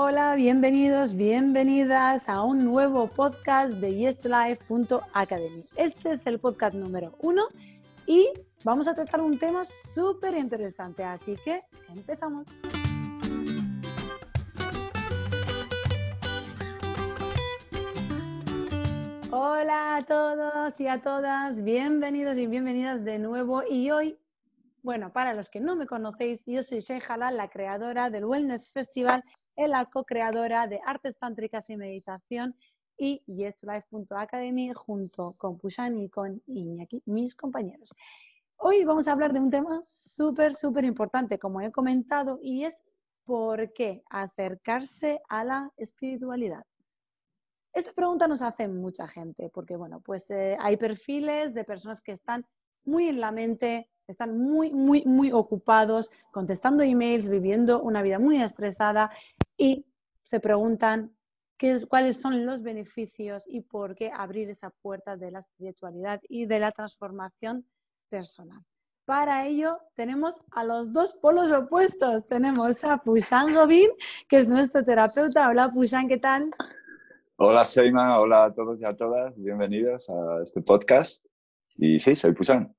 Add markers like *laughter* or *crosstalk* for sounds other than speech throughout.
Hola, bienvenidos, bienvenidas a un nuevo podcast de yestolife.academy. Este es el podcast número uno y vamos a tratar un tema súper interesante, así que empezamos. Hola a todos y a todas, bienvenidos y bienvenidas de nuevo y hoy bueno, para los que no me conocéis, yo soy Sheikh Halal, la creadora del Wellness Festival y la co-creadora de Artes Tántricas y Meditación y YesToLife.academy junto con Pushan y con Iñaki, mis compañeros. Hoy vamos a hablar de un tema súper, súper importante, como he comentado, y es por qué acercarse a la espiritualidad. Esta pregunta nos hace mucha gente, porque bueno, pues eh, hay perfiles de personas que están muy en la mente, están muy, muy, muy ocupados, contestando emails, viviendo una vida muy estresada y se preguntan qué es, cuáles son los beneficios y por qué abrir esa puerta de la espiritualidad y de la transformación personal. Para ello tenemos a los dos polos opuestos. Tenemos a Pushan Govin, que es nuestro terapeuta. Hola Pushan, ¿qué tal? Hola Seima, hola a todos y a todas. Bienvenidos a este podcast. Y sí, soy Pushan.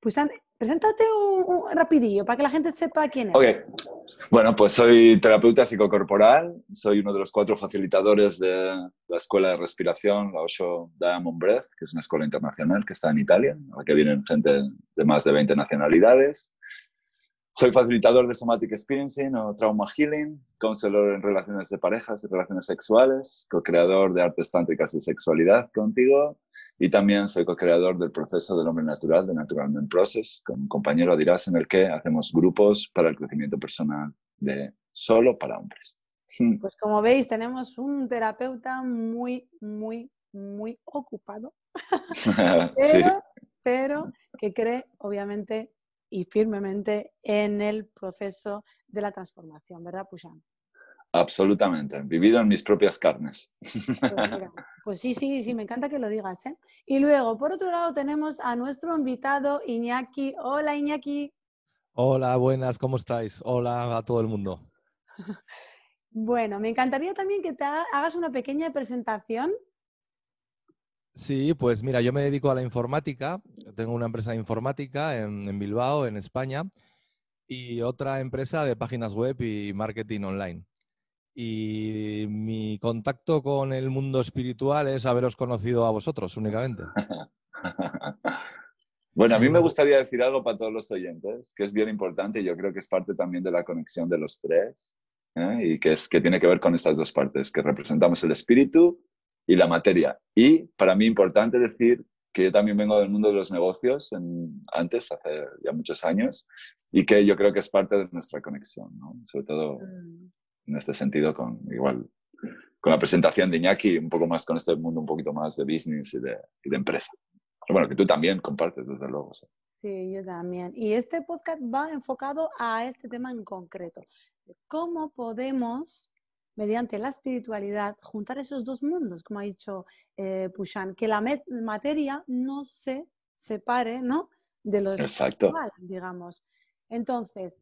Pushan, Preséntate un, rapidillo para que la gente sepa quién es. Ok. Bueno, pues soy terapeuta psicocorporal, soy uno de los cuatro facilitadores de la Escuela de Respiración, la Osho Diamond Breath, que es una escuela internacional que está en Italia, a la que vienen gente de más de 20 nacionalidades. Soy facilitador de Somatic Experiencing o Trauma Healing, counselor en relaciones de parejas y relaciones sexuales, co-creador de artes tántricas y sexualidad contigo, y también soy co-creador del proceso del hombre natural, de Natural Man Process, con un compañero dirás en el que hacemos grupos para el crecimiento personal de solo para hombres. *laughs* Pues como veis, tenemos un terapeuta muy, muy, muy ocupado, *laughs* pero, pero que cree, obviamente, y firmemente en el proceso de la transformación, ¿verdad, Pushan? Absolutamente, vivido en mis propias carnes. Pues, pues, sí, sí, sí, me encanta que lo digas. ¿eh? Y luego, por otro lado, tenemos a nuestro invitado Iñaki. Hola, Iñaki. Hola, buenas, ¿cómo estáis? Hola a todo el mundo. *laughs* Bueno, me encantaría también que te hagas una pequeña presentación Sí, pues mira, yo me dedico a la informática. Tengo una empresa de informática en, Bilbao, en España, y otra empresa de páginas web y marketing online. Y mi contacto con el mundo espiritual es haberos conocido a vosotros únicamente. *laughs* Bueno, a mí me gustaría decir algo para todos los oyentes, que es bien importante y yo creo que es parte también de la conexión de los tres, ¿eh? y que, es, que tiene que ver con estas dos partes, que representamos el espíritu y la materia. Y para mí importante decir que yo también vengo del mundo de los negocios antes, hace ya muchos años, y que yo creo que es parte de nuestra conexión, ¿no? sobre todo mm. en este sentido con igual con la presentación de Iñaki, un poco más con este mundo un poquito más de business y de, y de empresa. Pero bueno, que tú también compartes, desde luego. Sí, yo también. Y este podcast va enfocado a este tema en concreto. ¿Cómo podemos mediante la espiritualidad, juntar esos dos mundos, como ha dicho eh, Pushan, que la materia no se separe ¿no? de los Exacto. digamos. Entonces,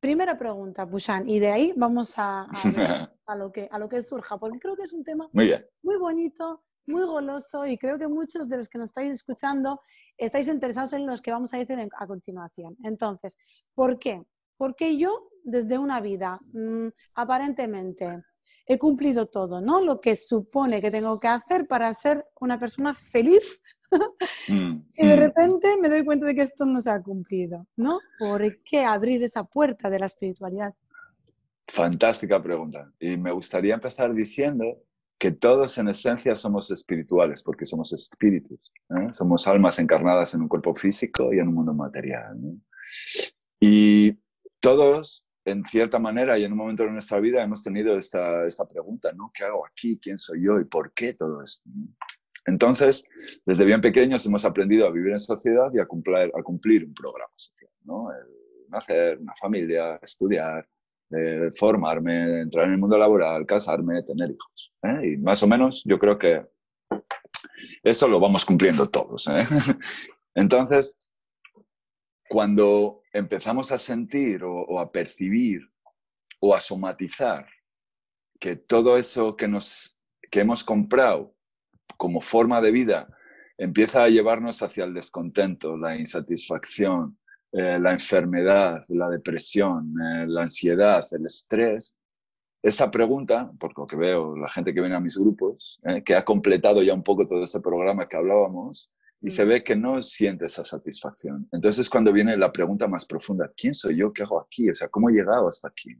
primera pregunta, Pushan, y de ahí vamos a, *laughs* a, lo que, a lo que surja, porque creo que es un tema muy, muy bonito, muy goloso y creo que muchos de los que nos estáis escuchando estáis interesados en los que vamos a decir a continuación. Entonces, ¿por qué? Porque yo desde una vida, mm, aparentemente, he cumplido todo, ¿no? Lo que supone que tengo que hacer para ser una persona feliz. *laughs* Mm, y de repente me doy cuenta de que esto no se ha cumplido, ¿no? ¿Por qué abrir esa puerta de la espiritualidad? Fantástica pregunta. Y me gustaría empezar diciendo que todos en esencia somos espirituales, porque somos espíritus. ¿eh? Somos almas encarnadas en un cuerpo físico y en un mundo material. Y todos en cierta manera y en un momento de nuestra vida hemos tenido esta, pregunta, ¿no? ¿Qué hago aquí? ¿Quién soy yo? ¿Y por qué todo esto? Entonces, desde bien pequeños hemos aprendido a vivir en sociedad y a cumplir, un programa social, ¿no? nacer, una familia, estudiar, eh, formarme, entrar en el mundo laboral, casarme, tener hijos. ¿eh? Y más o menos yo creo que eso lo vamos cumpliendo todos. ¿eh? *laughs* Entonces, cuando empezamos a sentir o, a percibir o a somatizar que todo eso que, nos, que hemos comprado como forma de vida empieza a llevarnos hacia el descontento, la insatisfacción, eh, la enfermedad, la depresión, eh, la ansiedad, el estrés, esa pregunta, por lo que veo, la gente que viene a mis grupos, eh, que ha completado ya un poco todo ese programa que hablábamos, y se mm. ve que no siente esa satisfacción. Entonces es cuando viene la pregunta más profunda, ¿quién soy yo? ¿Qué hago aquí? O sea, ¿cómo he llegado hasta aquí?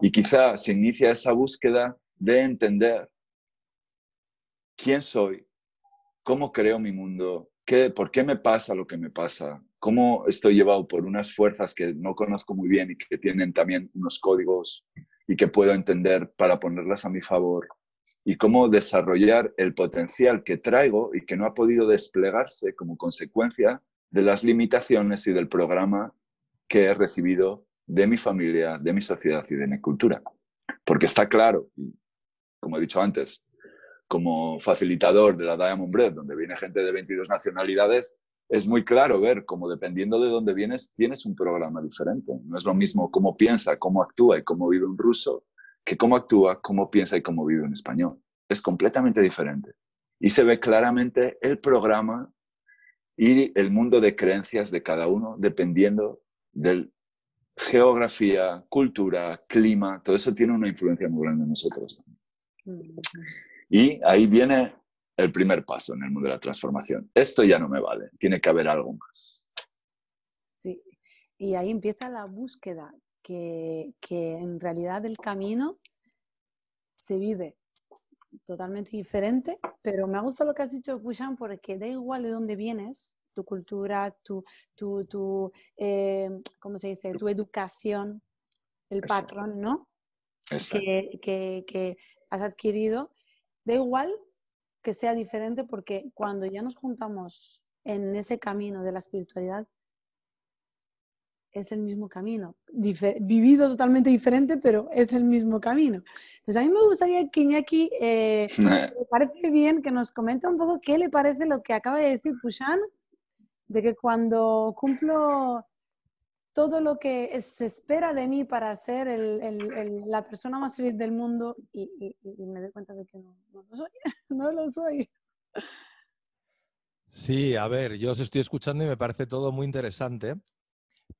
Y quizá se inicia esa búsqueda de entender quién soy, cómo creo mi mundo, qué, por qué me pasa lo que me pasa, cómo estoy llevado por unas fuerzas que no conozco muy bien y que tienen también unos códigos y que puedo entender para ponerlas a mi favor y cómo desarrollar el potencial que traigo y que no ha podido desplegarse como consecuencia de las limitaciones y del programa que he recibido de mi familia, de mi sociedad y de mi cultura. Porque está claro, como he dicho antes, como facilitador de la Diamond Bread, donde viene gente de 22 nacionalidades, es muy claro ver cómo dependiendo de dónde vienes, tienes un programa diferente. No es lo mismo cómo piensa, cómo actúa y cómo vive un ruso que cómo actúa, cómo piensa y cómo vive un español. Es completamente diferente. Y se ve claramente el programa y el mundo de creencias de cada uno dependiendo de geografía, cultura, clima, todo eso tiene una influencia muy grande en nosotros. Y ahí viene el primer paso en el mundo de la transformación. Esto ya no me vale, tiene que haber algo más. Sí, y ahí empieza la búsqueda, que, en realidad el camino se vive totalmente diferente, pero me ha gustado lo que has dicho, Pushan, porque da igual de dónde vienes, tu cultura, tu, tu, tu eh, ¿cómo se dice? Tu educación, el patrón, ¿no? Que, que, que, has adquirido, da igual que sea diferente porque cuando ya nos juntamos en ese camino de la espiritualidad, es el mismo camino, vivido totalmente diferente, pero es el mismo camino. Entonces a mí me gustaría que Iñaki, eh, *laughs* me parece bien que nos comente un poco qué le parece lo que acaba de decir Pushan, de que cuando cumplo todo lo que se espera de mí para ser la persona más feliz del mundo y, me doy cuenta de que no, lo soy, *laughs* no lo soy. Sí, a ver, yo os estoy escuchando y me parece todo muy interesante,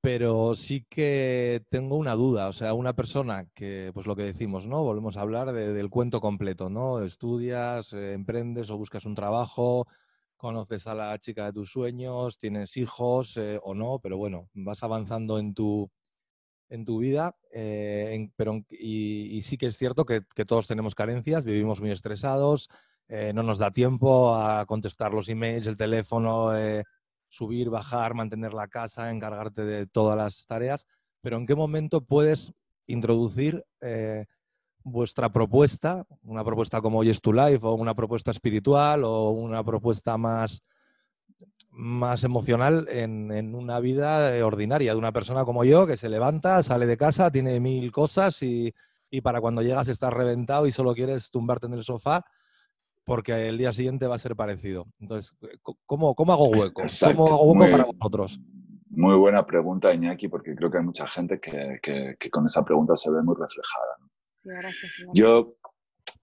pero sí que tengo una duda, o sea, una persona que, pues lo que decimos, ¿no? Volvemos a hablar del cuento completo, ¿no? Estudias, eh, emprendes o buscas un trabajo, conoces a la chica de tus sueños, tienes hijos eh, o no, pero bueno, vas avanzando en tu, en tu vida, eh, pero, y, sí que es cierto que, todos tenemos carencias, vivimos muy estresados, no nos da tiempo a contestar los emails, el teléfono, subir, bajar, mantener la casa, encargarte de todas las tareas, pero ¿en qué momento puedes introducir vuestra propuesta, una propuesta como Hoy es tu Life o una propuesta espiritual o una propuesta más, más emocional en, una vida ordinaria de una persona como yo que se levanta, sale de casa, tiene mil cosas y, para cuando llegas estás reventado y solo quieres tumbarte en el sofá porque el día siguiente va a ser parecido. Entonces, ¿cómo, cómo hago *laughs* hueco? ¿Cómo hago hueco para vosotros? Muy buena pregunta, Iñaki, porque creo que hay mucha gente que, que con esa pregunta se ve muy reflejada. Yo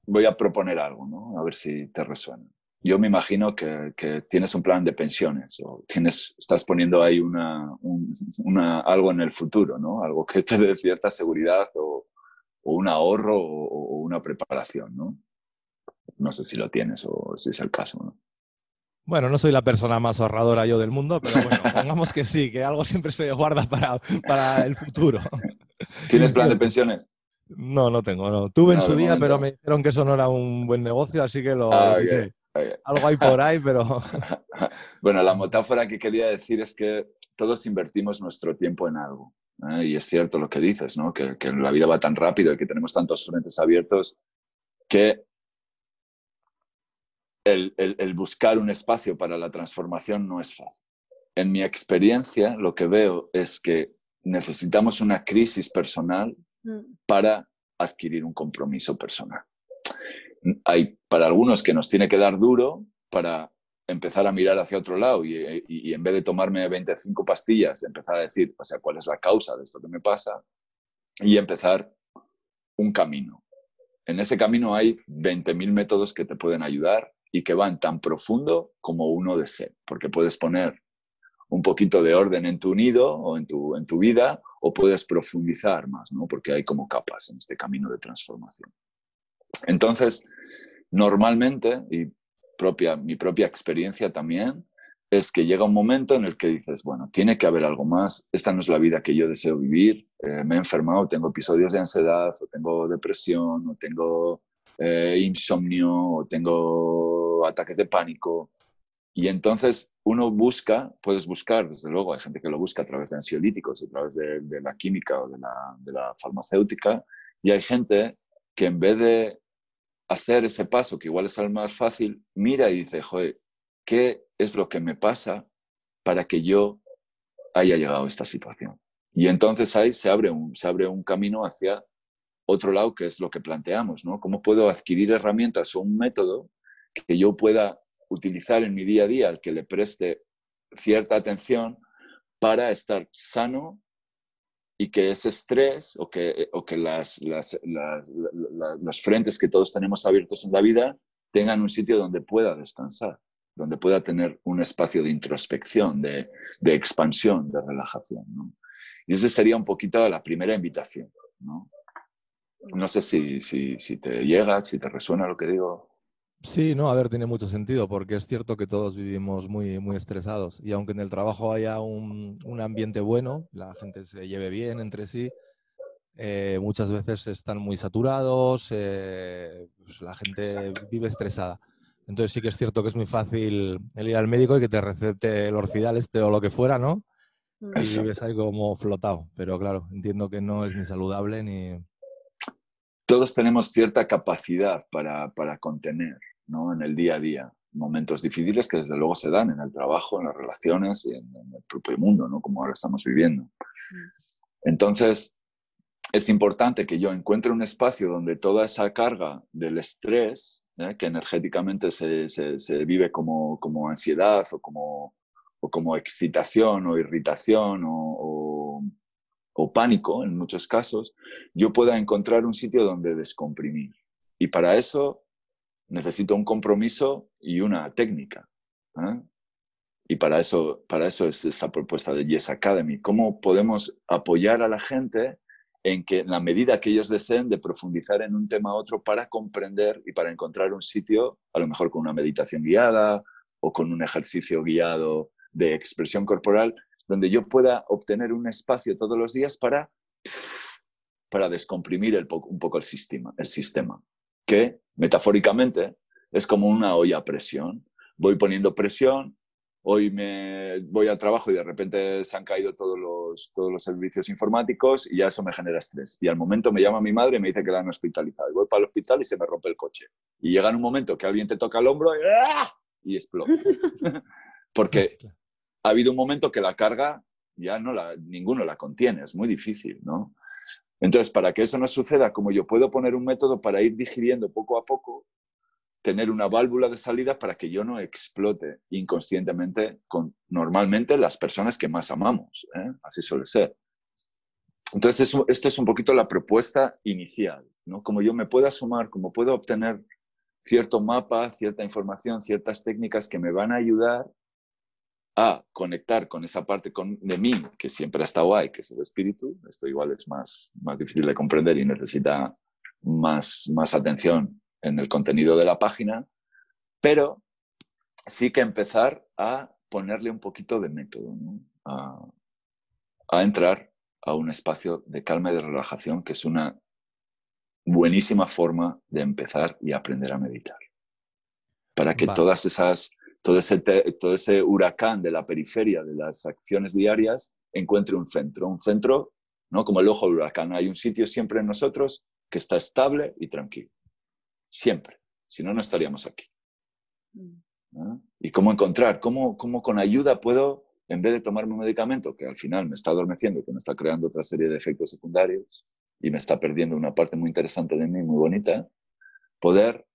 voy a proponer algo, ¿no? A ver si te resuena. Yo me imagino que, tienes un plan de pensiones o tienes, estás poniendo ahí una, una, algo en el futuro, ¿no? Algo que te dé cierta seguridad o, un ahorro o, una preparación, ¿no? No sé si lo tienes o si es el caso, ¿no? Bueno, no soy la persona más ahorradora yo del mundo, pero bueno, *laughs* pongamos que sí, que algo siempre se guarda para, para el futuro. ¿Tienes plan de *laughs* pensiones? No, no tengo, no. Tuve en su día, pero me dijeron que eso no era un buen negocio, así que lo... Ah, Algo hay por ahí, pero... *laughs* bueno, la metáfora que quería decir es que todos invertimos nuestro tiempo en algo. ¿eh? Y es cierto lo que dices, ¿no? Que, que, la vida va tan rápido y que tenemos tantos frentes abiertos que el, el buscar un espacio para la transformación no es fácil. En mi experiencia, lo que veo es que necesitamos una crisis personal Mm. para adquirir un compromiso personal. Hay para algunos que nos tiene que dar duro para empezar a mirar hacia otro lado y, en vez de tomarme 25 pastillas, empezar a decir, o sea, cuál es la causa de esto que me pasa y empezar un camino. en ese camino hay 20.000 métodos que te pueden ayudar y que van tan profundo como uno desee, porque puedes poner un poquito de orden en tu nido o en tu, en tu vida o puedes profundizar más, ¿no? porque hay como capas en este camino de transformación. Entonces, normalmente, y propia, mi propia experiencia también, es que llega un momento en el que dices, bueno, tiene que haber algo más, esta no es la vida que yo deseo vivir, eh, me he enfermado, tengo episodios de ansiedad, o tengo depresión, o tengo eh, insomnio, o tengo ataques de pánico. Y entonces uno busca, puedes buscar, desde luego, hay gente que lo busca a través de ansiolíticos, a través de, la química o de la, de la farmacéutica, y hay gente que en vez de hacer ese paso, que igual es el más fácil, mira y dice, joder, ¿qué es lo que me pasa para que yo haya llegado a esta situación? Y entonces ahí se abre un, se abre un camino hacia otro lado, que es lo que planteamos, ¿no? ¿Cómo puedo adquirir herramientas o un método que yo pueda utilizar en mi día a día, al que le preste cierta atención para estar sano y que ese estrés o que, o que las, las, los frentes que todos tenemos abiertos en la vida tengan un sitio donde pueda descansar donde pueda tener un espacio de introspección, de, expansión, de relajación. Y esa sería un poquito la primera invitación. No, no sé si, si, si, te llega, si te resuena lo que digo. Sí, no, a ver, tiene mucho sentido porque es cierto que todos vivimos muy, muy estresados y aunque en el trabajo haya un, un ambiente bueno, la gente se lleve bien entre sí, eh, muchas veces están muy saturados, eh, pues la gente vive estresada. Entonces sí que es cierto que es muy fácil el ir al médico y que te recete el orfidal este o lo que fuera, ¿no? Mm. Y vives ahí como flotado. Pero claro, entiendo que no es ni saludable ni... Todos tenemos cierta capacidad para, contener, ¿no? En el día a día momentos difíciles que desde luego se dan en el trabajo, en las relaciones y en, el propio mundo, ¿no? Como ahora estamos viviendo. Entonces, es importante que yo encuentre un espacio donde toda esa carga del estrés ¿eh? que energéticamente se, se, vive como, como, ansiedad o como, o como excitación o irritación o, pánico en muchos casos, yo pueda encontrar un sitio donde descomprimir. Y para eso necesito un compromiso y una técnica. ¿eh? Y para eso, para eso es esa propuesta de Yes Academy. ¿Cómo podemos apoyar a la gente en que en la medida que ellos deseen de profundizar en un tema a otro para comprender y para encontrar un sitio, a lo mejor con una meditación guiada o con un ejercicio guiado de expresión corporal, donde yo pueda obtener un espacio todos los días para, para descomprimir un poco el sistema, el sistema, que metafóricamente es como una olla a presión. Voy poniendo presión, hoy me voy al trabajo y de repente se han caído todos los, todos los servicios informáticos y ya eso me genera estrés. Y al momento me llama mi madre y me dice que la han hospitalizado. Y voy para el hospital y se me rompe el coche. Y llega un momento que alguien te toca el hombro y, ¡ah! y explota. *laughs* Porque ha habido un momento que la carga ya no la, ninguno la contiene, es muy difícil, ¿no? Entonces, para que eso no suceda, como yo puedo poner un método para ir digiriendo poco a poco, tener una válvula de salida para que yo no explote inconscientemente con normalmente las personas que más amamos. ¿eh? Así suele ser. Entonces, esto es un poquito la propuesta inicial, ¿no? Como yo me puedo sumar, como puedo obtener cierto mapa, cierta información, ciertas técnicas que me van a ayudar a conectar con esa parte de mí que siempre ha estado ahí, que es el espíritu. Esto igual es más, más difícil de comprender y necesita más, más atención en el contenido de la página, pero sí que empezar a ponerle un poquito de método, a, entrar a un espacio de calma y de relajación, que es una buenísima forma de empezar y aprender a meditar. Para que todas esas, todo ese, todo ese huracán de la periferia de las acciones diarias encuentre un centro, un centro, ¿no? Como el ojo del huracán. Hay un sitio siempre en nosotros que está estable y tranquilo. Siempre. Si no, no estaríamos aquí. ¿Y cómo encontrar? ¿Cómo, ¿Cómo con ayuda puedo, en vez de tomarme un medicamento que al final me está adormeciendo, que me está creando otra serie de efectos secundarios y me está perdiendo una parte muy interesante de mí, muy bonita, poder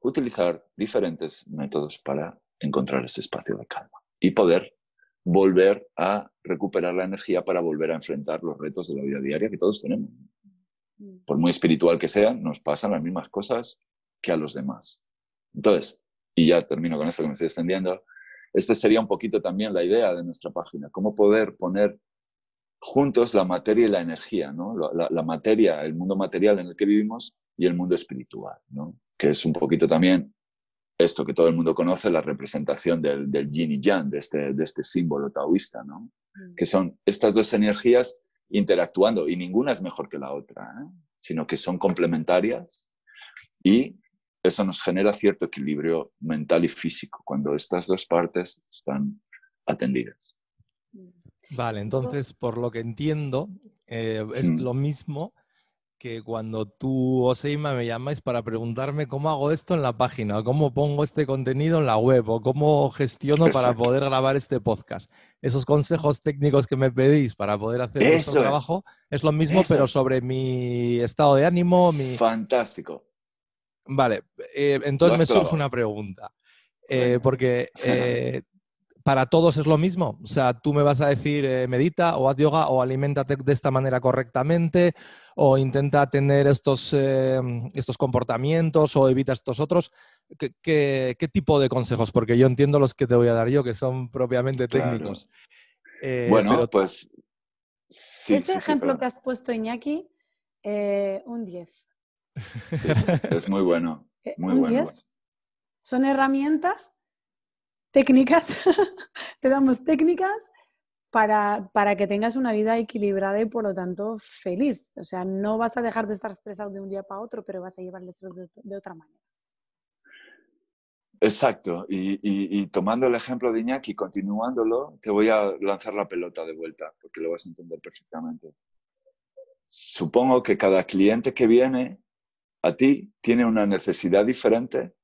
utilizar diferentes métodos para encontrar ese espacio de calma y poder volver a recuperar la energía para volver a enfrentar los retos de la vida diaria que todos tenemos. Mm. Por muy espiritual que sea, nos pasan las mismas cosas que a los demás. Entonces, y ya termino con esto que me estoy extendiendo, esta sería un poquito también la idea de nuestra página, cómo poder poner juntos la materia y la energía, ¿no? la, la materia, el mundo material en el que vivimos y el mundo espiritual, ¿no? que es un poquito también esto que todo el mundo conoce, la representación del, del yin y yang, de este, de este símbolo taoísta, ¿no? Mm. que son estas dos energías interactuando y ninguna es mejor que la otra, ¿eh? sino que son complementarias y eso nos genera cierto equilibrio mental y físico cuando estas dos partes están atendidas. Mm. Vale, entonces, por lo que entiendo, eh, es Sí. lo mismo que cuando tú, Oseima, me llamáis para preguntarme cómo hago esto en la página, o cómo pongo este contenido en la web, o cómo gestiono para poder grabar este podcast. Esos consejos técnicos que me pedís para poder hacer Eso vuestro es. trabajo es lo mismo, Eso pero sobre mi estado de ánimo, mi... Fantástico. Vale, eh, entonces me surge una pregunta. Eh, porque *laughs* eh, para todos es lo mismo. O sea, tú me vas a decir eh, medita o haz yoga o aliméntate de esta manera correctamente o intenta tener estos, eh, estos comportamientos o evita estos otros. ¿Qué, qué, qué tipo de consejos? Porque yo entiendo los que te voy a dar yo, que son propiamente Claro. técnicos. Eh, bueno, pero- pues sí, este sí, ejemplo que has puesto, Iñaki, eh, un 10. Sí, es muy bueno, *laughs* muy un bueno. 10. Son herramientas técnicas, *laughs* te damos técnicas para, para que tengas una vida equilibrada y por lo tanto feliz. O sea, no vas a dejar de estar estresado de un día para otro, pero vas a llevar el estrés de, otra manera. Exacto, y, y- y tomando el ejemplo de Iñaki, continuándolo, te voy a lanzar la pelota de vuelta, porque lo vas a entender perfectamente. Supongo que cada cliente que viene a ti tiene una necesidad diferente,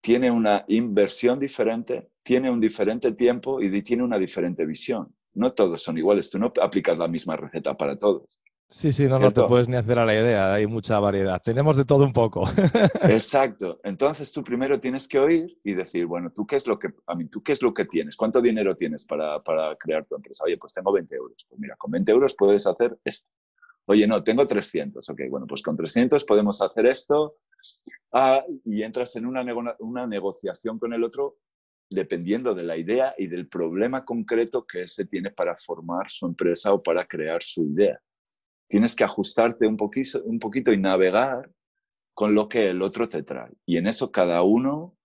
tiene una inversión diferente, tiene un diferente tiempo y tiene una diferente visión. No todos son iguales, tú no aplicas la misma receta para todos. Sí, sí, no, no te puedes ni hacer a la idea, hay mucha variedad. Tenemos de todo un poco. *laughs* Exacto. Entonces tú primero tienes que oír y decir, bueno, ¿tú qué es lo que, a mí, ¿tú qué es lo que tienes? ¿Cuánto dinero tienes para, para crear tu empresa? Oye, pues tengo 20 euros. Pues mira, con 20 euros puedes hacer esto. Oye, no, tengo 300. Ok, bueno, pues con 300 podemos hacer esto. Ah, y entras en una, nego- una negociación con el otro dependiendo de la idea y del problema concreto que ese tiene para formar su empresa o para crear su idea. Tienes que ajustarte un poquito, y navegar con lo que el otro te trae. Y en eso cada uno,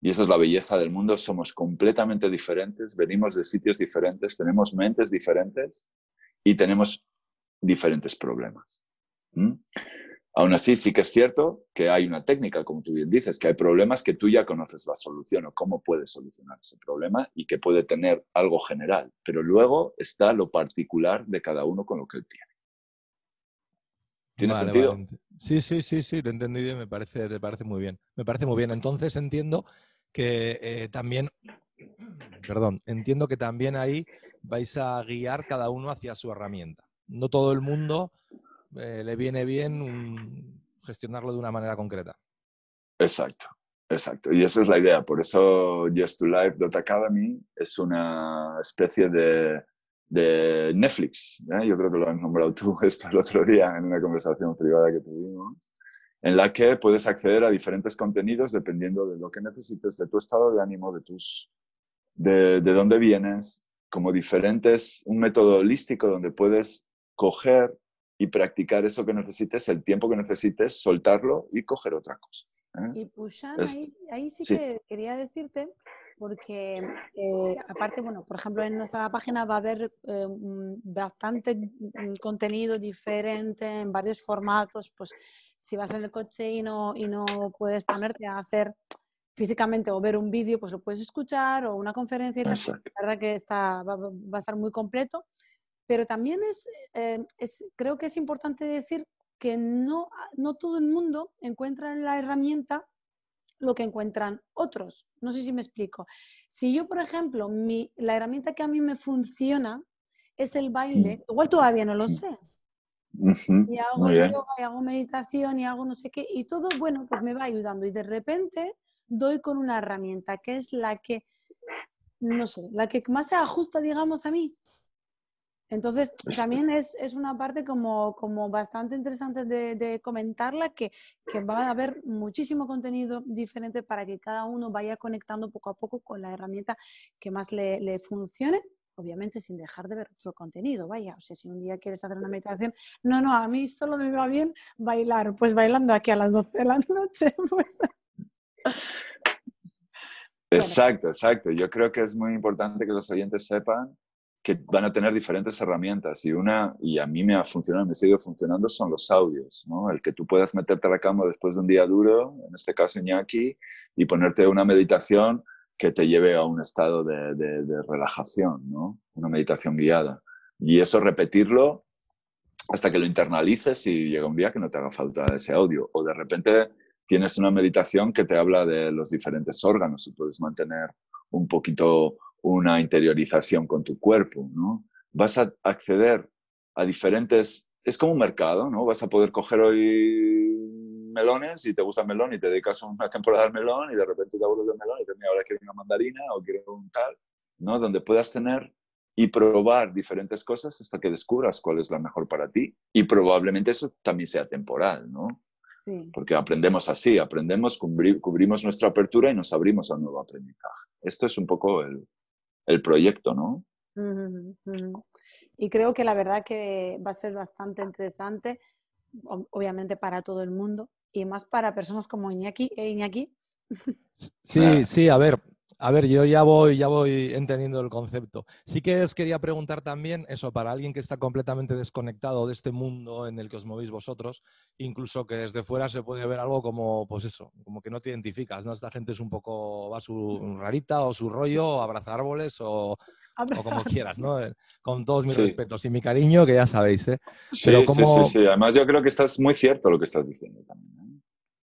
y esa es la belleza del mundo, somos completamente diferentes, venimos de sitios diferentes, tenemos mentes diferentes y tenemos diferentes problemas. Aún así, sí que es cierto que hay una técnica, como tú bien dices, que hay problemas que tú ya conoces la solución o cómo puedes solucionar ese problema y que puede tener algo general, pero luego está lo particular de cada uno con lo que él tiene. ¿Tiene Vale, sentido? vale. Sí, sí, sí, sí, te he entendido y me parece, te parece muy bien. Me parece muy bien. Entonces entiendo que eh, también, perdón, entiendo que también ahí vais a guiar cada uno hacia su herramienta. No todo el mundo eh, le viene bien gestionarlo de una manera concreta. Exacto, exacto. Y esa es la idea. Por eso Yes to Life.academy es una especie de, de Netflix. ¿eh? Yo creo que lo has nombrado tú *laughs* esto el otro día en una conversación privada que tuvimos, en la que puedes acceder a diferentes contenidos dependiendo de lo que necesites, de tu estado de ánimo, de, tus, de, de dónde vienes, como diferentes, un método holístico donde puedes coger y practicar eso que necesites, el tiempo que necesites, soltarlo y coger otra cosa. ¿eh? Y Pushan, ahí, ahí sí, sí. que quería decirte, porque eh, aparte, bueno, por ejemplo, en nuestra página va a haber eh, bastante contenido diferente en varios formatos, pues si vas en el coche y no, y no puedes ponerte a hacer físicamente o ver un vídeo, pues lo puedes escuchar o una conferencia y. La verdad que está, va, va a estar muy completo. Pero también es, eh, es, creo que es importante decir que no, no todo el mundo encuentra en la herramienta lo que encuentran otros. No sé si me explico. Si yo, por ejemplo, mi, la herramienta que a mí me funciona es el baile, igual todavía no lo Sí. sé. Y hago yoga, y hago meditación, y hago no sé qué, y todo, bueno, pues me va ayudando. Y de repente doy con una herramienta que es la que, no sé, la que más se ajusta, digamos, a mí. Entonces, también es, es, una parte como, como bastante interesante de, de comentarla, que, que, va a haber muchísimo contenido diferente para que cada uno vaya conectando poco a poco con la herramienta que más le, le funcione obviamente sin dejar de ver otro contenido, vaya, o sea, si un día quieres hacer una meditación, no, no, a mí solo me va bien bailar, pues bailando aquí a las 12 de la noche, *laughs* pues... Exacto, exacto. Yo creo que es muy importante que los oyentes sepan que van a tener diferentes herramientas y una, y a mí me ha funcionado, me sigue funcionando, son los audios, ¿no? El que tú puedas meterte a la cama después de un día duro, en este caso Iñaki, y ponerte una meditación que te lleve a un estado de, de, relajación, ¿no? Una meditación guiada. Y eso repetirlo hasta que lo internalices y llega un día que no te haga falta ese audio. O de repente tienes una meditación que te habla de los diferentes órganos y puedes mantener un poquito una interiorización con tu cuerpo, ¿no? Vas a acceder a diferentes... Es como un mercado, ¿no? Vas a poder coger hoy melones y te gusta el melón y te dedicas una temporada al melón y de repente te aburres del melón y te dices, ahora quiero una mandarina o quiero un tal, ¿no? Donde puedas tener y probar diferentes cosas hasta que descubras cuál es la mejor para ti y probablemente eso también sea temporal, ¿no? Porque aprendemos así, aprendemos, cubrimos nuestra apertura y nos abrimos a un nuevo aprendizaje. Esto es un poco el, el proyecto, ¿no? Y creo que la verdad que va a ser bastante interesante, obviamente para todo el mundo, y más para personas como Iñaki. ¿eh, Iñaki? Sí, sí, a ver, a ver, yo ya voy, ya voy entendiendo el concepto. Sí que os quería preguntar también eso, para alguien que está completamente desconectado de este mundo en el que os movéis vosotros, incluso que desde fuera se puede ver algo como, pues eso, como que no te identificas, ¿no? Esta gente es un poco, va su rarita o su rollo, abraza árboles o, como quieras, ¿no? Eh, con todos mis respetos y mi cariño, que ya sabéis, ¿eh? Sí, sí, sí, sí, Además yo creo que estás muy cierto lo que estás diciendo también. ¿eh?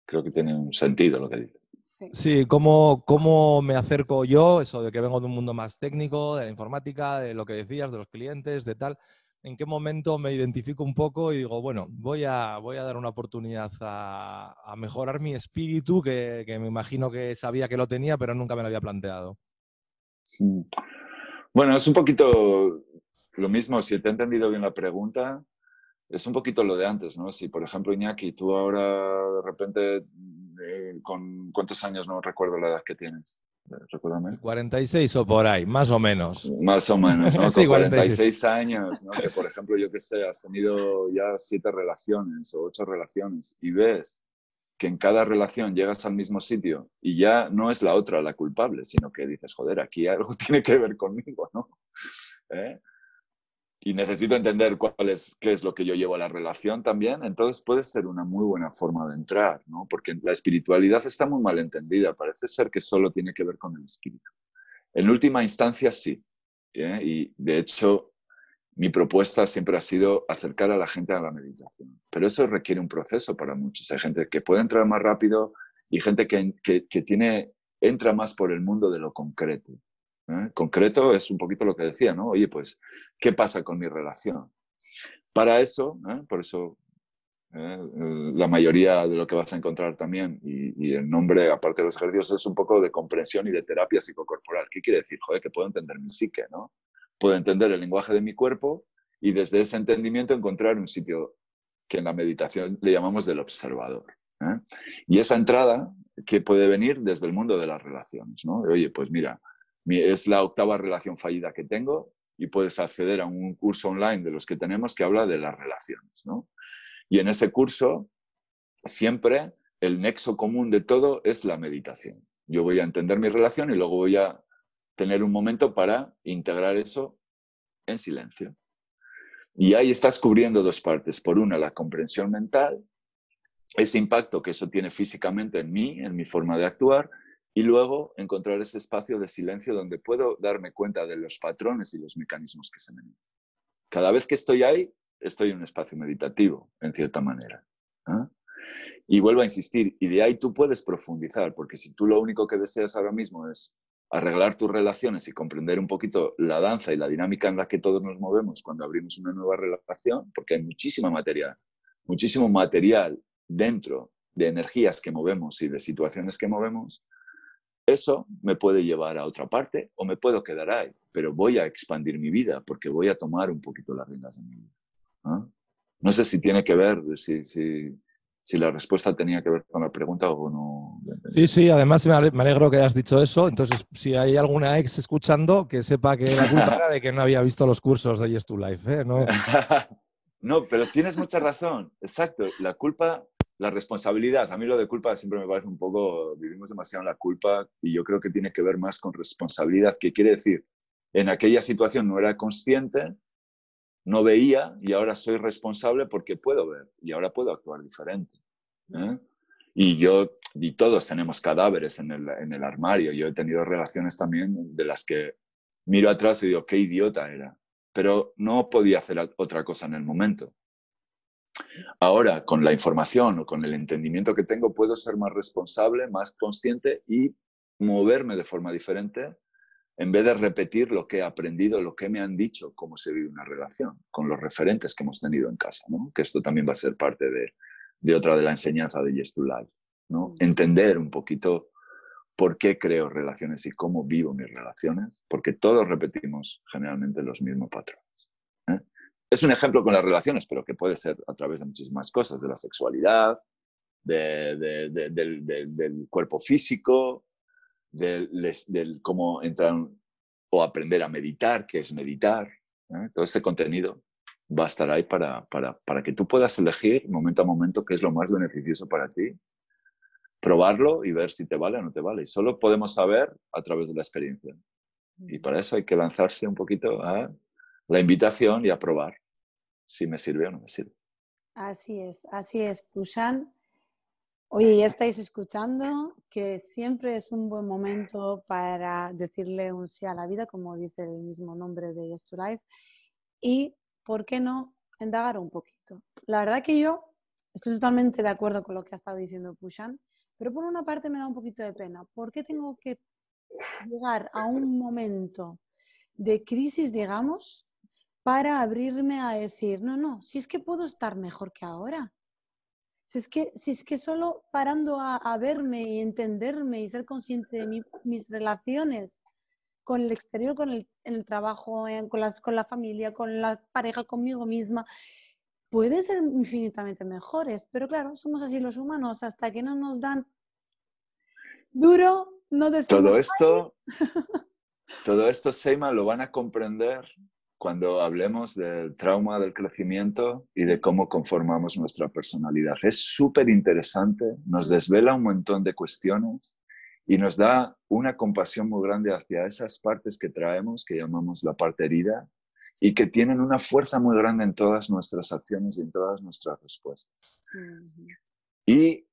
Creo que tiene un sentido lo que dices. Sí, ¿cómo, me acerco yo, eso de que vengo de un mundo más técnico, de la informática, de lo que decías, de los clientes, de tal? ¿En qué momento me identifico un poco y digo, bueno, voy a, voy a dar una oportunidad a, mejorar mi espíritu, que, me imagino que sabía que lo tenía, pero nunca me lo había planteado? Bueno, es un poquito lo mismo, si te he entendido bien la pregunta, es un poquito lo de antes, ¿no? Si, por ejemplo, Iñaki, tú ahora de repente con cuántos años, no recuerdo la edad que tienes. Recuérdame. 46 o por ahí, más o menos. Más o menos, ¿no? *laughs* con 46 años, ¿no? Que por ejemplo, yo que sé, has tenido ya siete relaciones o ocho relaciones y ves que en cada relación llegas al mismo sitio y ya no es la otra la culpable, sino que dices, joder, aquí algo *laughs* tiene que ver conmigo, ¿no? ¿Eh? Y necesito entender cuál qué es lo que yo llevo a la relación también, entonces puede ser una muy buena forma de entrar, ¿no? Porque la espiritualidad está muy mal entendida, parece ser que solo tiene que ver con el espíritu. En última instancia, sí. ¿eh? Y de hecho, mi propuesta siempre ha sido acercar a la gente a la meditación. Pero eso requiere un proceso para muchos. Hay gente que puede entrar más rápido y gente que, que, que tiene, entra más por el mundo de lo concreto. ¿Eh? Concreto es un poquito lo que decía, ¿no? Oye, pues, ¿qué pasa con mi relación? Para eso, ¿eh? por eso ¿eh? la mayoría de lo que vas a encontrar también, y, el nombre, aparte de los ejercicios, es un poco de comprensión y de terapia psicocorporal. ¿Qué quiere decir? Joder, que puedo entender mi psique, ¿no? Puedo entender el lenguaje de mi cuerpo y desde ese entendimiento encontrar un sitio que en la meditación le llamamos del observador. Y esa entrada que puede venir desde el mundo de las relaciones, ¿no? Oye, pues mira, es la octava relación fallida que tengo y puedes acceder a un curso online de los que tenemos que habla de las relaciones. ¿no? Y en ese curso, siempre el nexo común de todo es la meditación. Yo voy a entender mi relación y luego voy a tener un momento para integrar eso en silencio. Y ahí estás cubriendo dos partes. Por una, la comprensión mental, ese impacto que eso tiene físicamente en mí, en mi forma de actuar, y luego encontrar ese espacio de silencio donde puedo darme cuenta de los patrones y los mecanismos que se me Cada vez que estoy ahí, estoy en un espacio meditativo, en cierta manera. Y vuelvo a insistir, y de ahí tú puedes profundizar, porque si tú lo único que deseas ahora mismo es arreglar tus relaciones y comprender un poquito la danza y la dinámica en la que todos nos movemos cuando abrimos una nueva relación, porque hay muchísima materia, muchísimo material dentro de energías que movemos y de situaciones que movemos, eso me puede llevar a otra parte o me puedo quedar ahí, pero voy a expandir mi vida porque voy a tomar un poquito las riendas de mi vida. ¿no? sé si tiene que ver, si, si, si, la respuesta tenía que ver con la pregunta o no. Sí, sí, además me alegro que hayas dicho eso. Entonces, si hay alguna ex escuchando, que sepa que la culpa *laughs* era de que no había visto los cursos de Yes to Life. ¿eh? ¿No? *laughs* no, pero tienes mucha razón. Exacto. La culpa la responsabilidad, a mí lo de culpa siempre me parece un poco, vivimos demasiado en la culpa y yo creo que tiene que ver más con responsabilidad, que quiere decir, en aquella situación no era consciente, no veía y ahora soy responsable porque puedo ver y ahora puedo actuar diferente. ¿eh? Y yo, y todos tenemos cadáveres en el, en el armario, yo he tenido relaciones también de las que miro atrás y digo, qué idiota era, pero no podía hacer otra cosa en el momento. Ahora, con la información o con el entendimiento que tengo, puedo ser más responsable, más consciente y moverme de forma diferente en vez de repetir lo que he aprendido, lo que me han dicho, cómo se vive una relación, con los referentes que hemos tenido en casa, ¿no? que esto también va a ser parte de, otra de la enseñanza de Yes to Life. ¿no? Entender un poquito por qué creo relaciones y cómo vivo mis relaciones, porque todos repetimos generalmente los mismos patrones es un ejemplo con las relaciones, pero que puede ser a través de muchísimas cosas, de la sexualidad, del, cuerpo físico, del, cómo entrar o aprender a meditar, qué es meditar. ¿eh? Todo ese contenido va a estar ahí para, para, para, que tú puedas elegir momento a momento qué es lo más beneficioso para ti, probarlo y ver si te vale o no te vale. Y solo podemos saber a través de la experiencia. Y para eso hay que lanzarse un poquito a la invitación y a probar si me sirve o no me sirve. Así es, así es, Pushan. Oye, ya estáis escuchando que siempre es un buen momento para decirle un sí a la vida, como dice el mismo nombre de Yes to Life, y, ¿por qué no?, indagar un poquito. La verdad que yo estoy totalmente de acuerdo con lo que ha estado diciendo Pushan, pero por una parte me da un poquito de pena. ¿Por qué tengo que llegar a un momento de crisis, digamos, para abrirme a decir, no, no, si es que puedo estar mejor que ahora. Si es que, si es que solo parando a, verme y entenderme y ser consciente de mis relaciones con el exterior, con el, en el trabajo, con, las, con la familia, con la pareja, conmigo misma, pueden ser infinitamente mejores. Pero claro, somos así los humanos, hasta que no nos dan duro, no decimos... Todo esto, todo esto, Seima, lo van a comprender cuando hablemos del trauma del crecimiento y de cómo conformamos nuestra personalidad. Es súper interesante, nos desvela un montón de cuestiones y nos da una compasión muy grande hacia esas partes que traemos, que llamamos la parte herida, y que tienen una fuerza muy grande en todas nuestras acciones y en todas nuestras respuestas. Y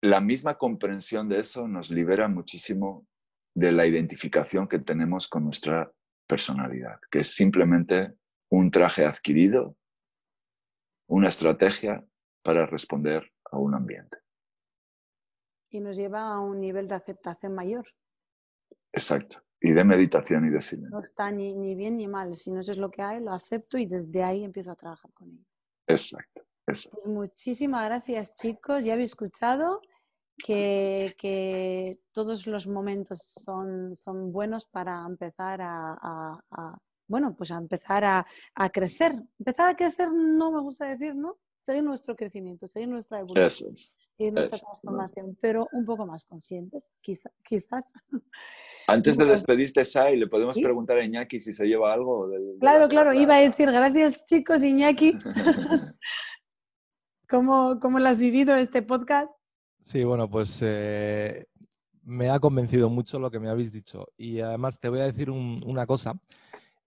la misma comprensión de eso nos libera muchísimo de la identificación que tenemos con nuestra personalidad, que es simplemente un traje adquirido, una estrategia para responder a un ambiente. Y nos lleva a un nivel de aceptación mayor. Exacto. Y de meditación y de silencio. No está ni, ni bien ni mal. Si no eso es lo que hay, lo acepto y desde ahí empiezo a trabajar con ello. Exacto. exacto. Pues muchísimas gracias, chicos. Ya habéis escuchado que, todos los momentos son, son buenos para empezar a, bueno, pues a empezar a, crecer. Empezar a crecer no me gusta decir, ¿no? Seguir nuestro crecimiento, seguir nuestra evolución y nuestra transformación, pero un poco más conscientes, quizás. *laughs* Antes de despedirte, Sai, ¿le podemos preguntar a Iñaki si se lleva algo? claro, claro, iba a decir gracias chicos, Iñaki. *laughs* *laughs* ¿Cómo, ¿Cómo lo has vivido este podcast? Sí, bueno, pues eh, me ha convencido mucho lo que me habéis dicho. Y además te voy a decir una cosa,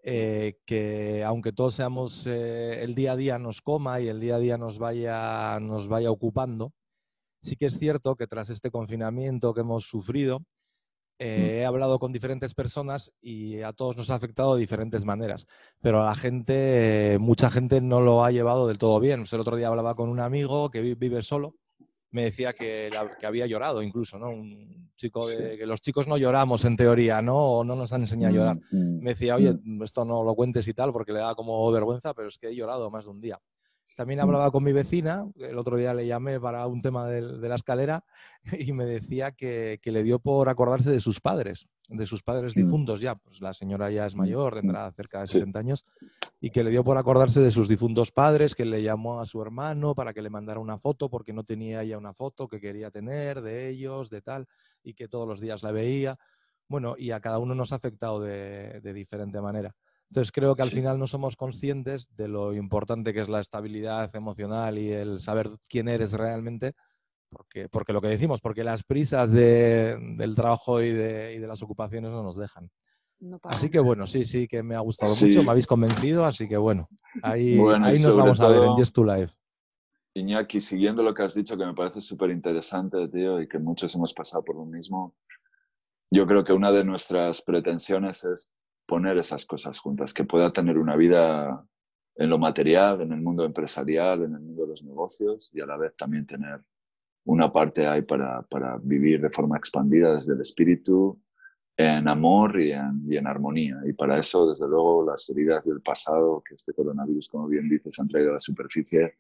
eh, que aunque todos seamos, eh, el día a día nos coma y el día a día nos vaya, nos vaya ocupando, sí que es cierto que tras este confinamiento que hemos sufrido, he hablado con diferentes personas y a todos nos ha afectado de diferentes maneras, pero a la gente, mucha gente no lo ha llevado del todo bien. el otro día hablaba con un amigo que vive solo me decía que, había llorado incluso, ¿no? Un chico de, que los chicos no lloramos en teoría, ¿no? O no nos han enseñado a llorar. Me decía, oye, esto no lo cuentes y tal, porque le da como vergüenza, pero es que he llorado más de un día. También hablaba con mi vecina, el otro día le llamé para un tema de, la escalera *laughs* y me decía que, le dio por acordarse de sus padres, de sus padres mm. difuntos ya, pues la señora ya es mm, mayor, tendrá cerca de 70 años, y que le dio por acordarse de sus difuntos padres, que le llamó a su hermano para que le mandara una foto porque no tenía ya una foto que quería tener de ellos, de tal, y que todos los días la veía. Bueno, y a cada uno nos ha afectado de diferente manera. Entonces creo que al final no somos conscientes de lo importante que es la estabilidad emocional y el saber quién eres realmente, porque, porque lo que decimos, porque las prisas del trabajo y de, las ocupaciones no nos dejan. así que bueno, sí, sí, que me ha gustado mucho, me habéis convencido, así que bueno, ahí, ahí nos vamos a ver en Yes to Life. Iñaki, siguiendo lo que has dicho, que me parece súper interesante, tío, y que muchos hemos pasado por lo mismo, yo creo que una de nuestras pretensiones es poner esas cosas juntas, que pueda tener una vida en lo material, en el mundo empresarial, en el mundo de los negocios y a la vez también tener una parte ahí para, para vivir de forma expandida desde el espíritu, en amor y en, y en, armonía. Y para eso, desde luego, las heridas del pasado, que este coronavirus, como bien dices, han traído a la superficie,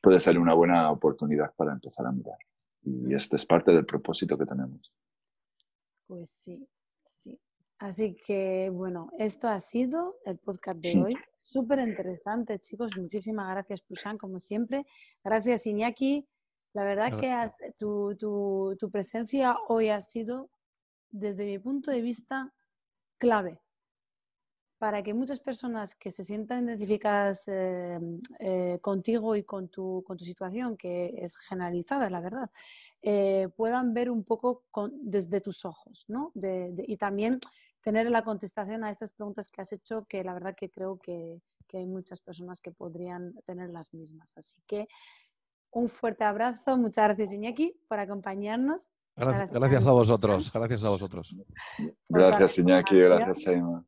puede ser una buena oportunidad para empezar a mirar. Y este es parte del propósito que tenemos. Pues sí, sí. Así que, bueno, esto ha sido el podcast de hoy. Súper interesante, chicos. Muchísimas gracias, Pusan, como siempre. Gracias, Iñaki. La verdad que tu, tu, presencia hoy ha sido, desde mi punto de vista, clave para que muchas personas que se sientan identificadas eh, eh, contigo y con tu, con tu, situación, que es generalizada, la verdad, eh, puedan ver un poco desde tus ojos, ¿no? y también tener la contestación a estas preguntas que has hecho, que la verdad que creo que, hay muchas personas que podrían tener las mismas. Así que un fuerte abrazo, muchas gracias Iñaki por acompañarnos. Gracias, a vosotros, gracias a vosotros. Gracias Iñaki, gracias Aima.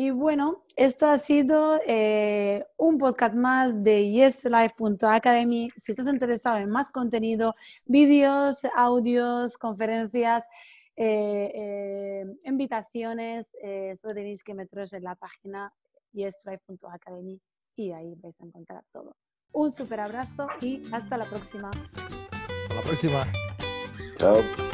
Y bueno, esto ha sido eh, un podcast más de yestolife.academy. Si estás interesado en más contenido, vídeos, audios, conferencias, eh, eh, invitaciones, eh, solo tenéis que meteros en la página yestrive.academy y ahí vais a encontrar todo. Un super abrazo y hasta la próxima. Hasta la próxima. Chao.